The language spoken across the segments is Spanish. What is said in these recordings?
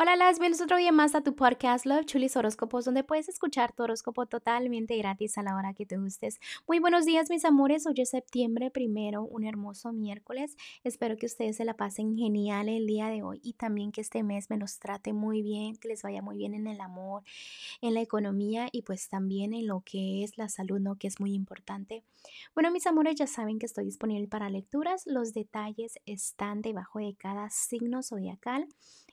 Hola, las bienvenidos otro día más a tu podcast Love Chulis Horóscopos, donde puedes escuchar tu horóscopo totalmente gratis a la hora que te gustes. Muy buenos días, mis amores. Hoy es septiembre primero, un hermoso miércoles. Espero que ustedes se la pasen genial el día de hoy y también que este mes me los trate muy bien, que les vaya muy bien en el amor, en la economía y pues también en lo que es la salud, ¿no? Que es muy importante. Bueno, mis amores, ya saben que estoy disponible para lecturas. Los detalles están debajo de cada signo zodiacal.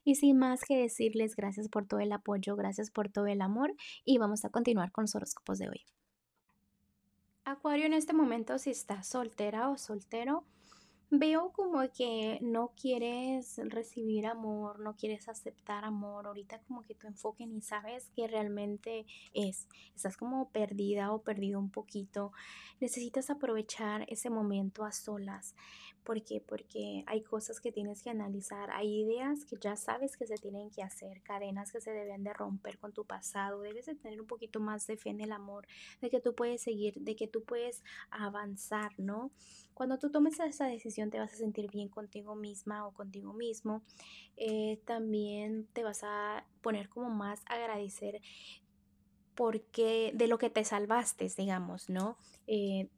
Y sin más que decirles, gracias por todo el apoyo, gracias por todo el amor y vamos a continuar con los horóscopos de hoy. Acuario en este momento, si estás soltera o soltero, veo como que no quieres recibir amor, no quieres aceptar amor, ahorita como que tu enfoque ni sabes qué realmente es, estás como perdida o perdido un poquito, necesitas aprovechar ese momento a solas. ¿Por qué? Porque hay cosas que tienes que analizar, hay ideas que ya sabes que se tienen que hacer, cadenas que se deben de romper con tu pasado, debes de tener un poquito más de fe en el amor, de que tú puedes seguir, de que tú puedes avanzar, ¿no? Cuando tú tomes esa decisión te vas a sentir bien contigo misma o contigo mismo, eh, también te vas a poner como más agradecer porque de lo que te salvaste, digamos, ¿no? Eh,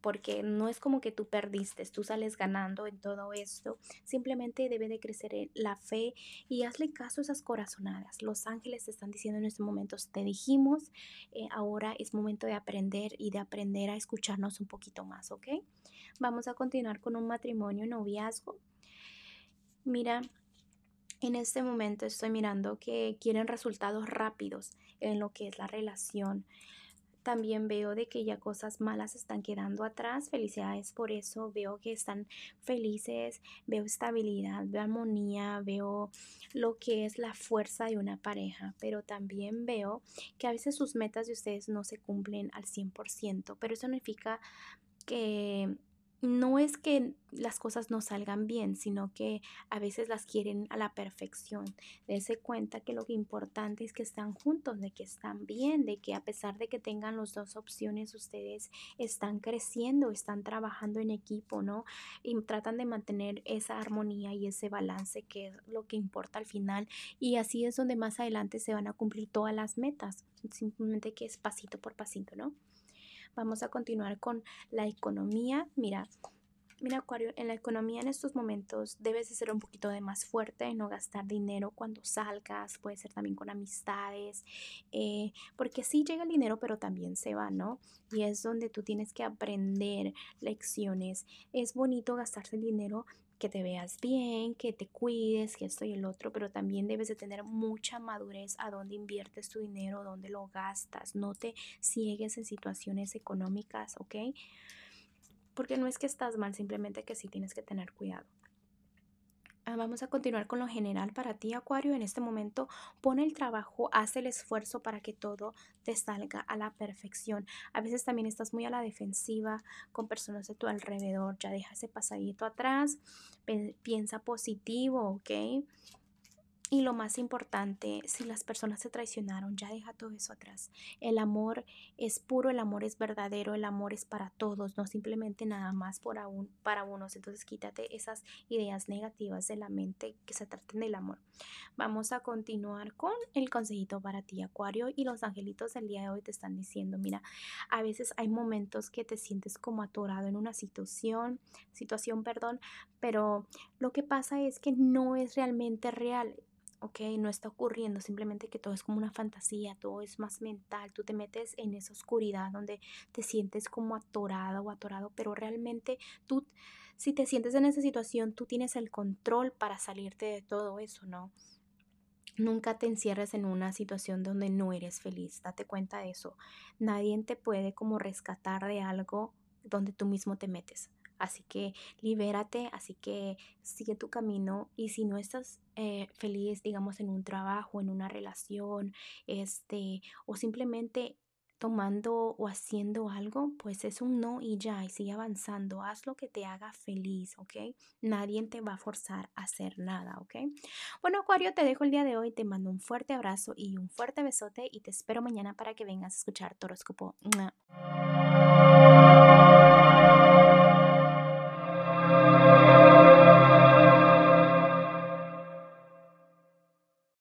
porque no es como que tú perdiste, tú sales ganando en todo esto, simplemente debe de crecer la fe y hazle caso a esas corazonadas. Los ángeles te están diciendo en estos momentos, te dijimos, eh, ahora es momento de aprender y de aprender a escucharnos un poquito más, ¿ok? Vamos a continuar con un matrimonio, noviazgo. Mira, en este momento estoy mirando que quieren resultados rápidos en lo que es la relación. También veo de que ya cosas malas están quedando atrás. Felicidades por eso. Veo que están felices, veo estabilidad, veo armonía, veo lo que es la fuerza de una pareja. Pero también veo que a veces sus metas de ustedes no se cumplen al 100%. Pero eso significa que no es que las cosas no salgan bien, sino que a veces las quieren a la perfección. Dese cuenta que lo importante es que están juntos, de que están bien, de que a pesar de que tengan las dos opciones, ustedes están creciendo, están trabajando en equipo, ¿no? Y tratan de mantener esa armonía y ese balance que es lo que importa al final. Y así es donde más adelante se van a cumplir todas las metas, simplemente que es pasito por pasito, ¿no? Vamos a continuar con la economía. Mira, Mira, Acuario, en la economía en estos momentos debes de ser un poquito de más fuerte, no gastar dinero cuando salgas, puede ser también con amistades, eh, porque sí llega el dinero, pero también se va, ¿no? Y es donde tú tienes que aprender lecciones. Es bonito gastarse el dinero, que te veas bien, que te cuides, que esto y el otro, pero también debes de tener mucha madurez a dónde inviertes tu dinero, dónde lo gastas, no te ciegues en situaciones económicas, ¿ok? Porque no es que estás mal, simplemente que sí tienes que tener cuidado. Ah, vamos a continuar con lo general para ti, Acuario. En este momento, pon el trabajo, haz el esfuerzo para que todo te salga a la perfección. A veces también estás muy a la defensiva con personas de tu alrededor. Ya deja ese pasadito atrás, piensa positivo, ¿ok? Y lo más importante, si las personas se traicionaron, ya deja todo eso atrás. El amor es puro, el amor es verdadero, el amor es para todos, no simplemente nada más por aún, para unos. Entonces quítate esas ideas negativas de la mente que se traten del amor. Vamos a continuar con el consejito para ti, Acuario, y los angelitos del día de hoy te están diciendo, mira, a veces hay momentos que te sientes como atorado en una situación, situación, perdón, pero lo que pasa es que no es realmente real ¿ok? No está ocurriendo, simplemente que todo es como una fantasía, todo es más mental, tú te metes en esa oscuridad donde te sientes como atorada o atorado, pero realmente tú, si te sientes en esa situación, tú tienes el control para salirte de todo eso, ¿no? Nunca te encierres en una situación donde no eres feliz, date cuenta de eso. Nadie te puede como rescatar de algo donde tú mismo te metes. Así que libérate, así que sigue tu camino y si no estás eh, feliz, digamos, en un trabajo, en una relación, este, o simplemente tomando o haciendo algo, pues es un no y ya, y sigue avanzando, haz lo que te haga feliz, ¿ok? Nadie te va a forzar a hacer nada, ¿ok? Bueno, Acuario, te dejo el día de hoy, te mando un fuerte abrazo y un fuerte besote y te espero mañana para que vengas a escuchar Toroscopo.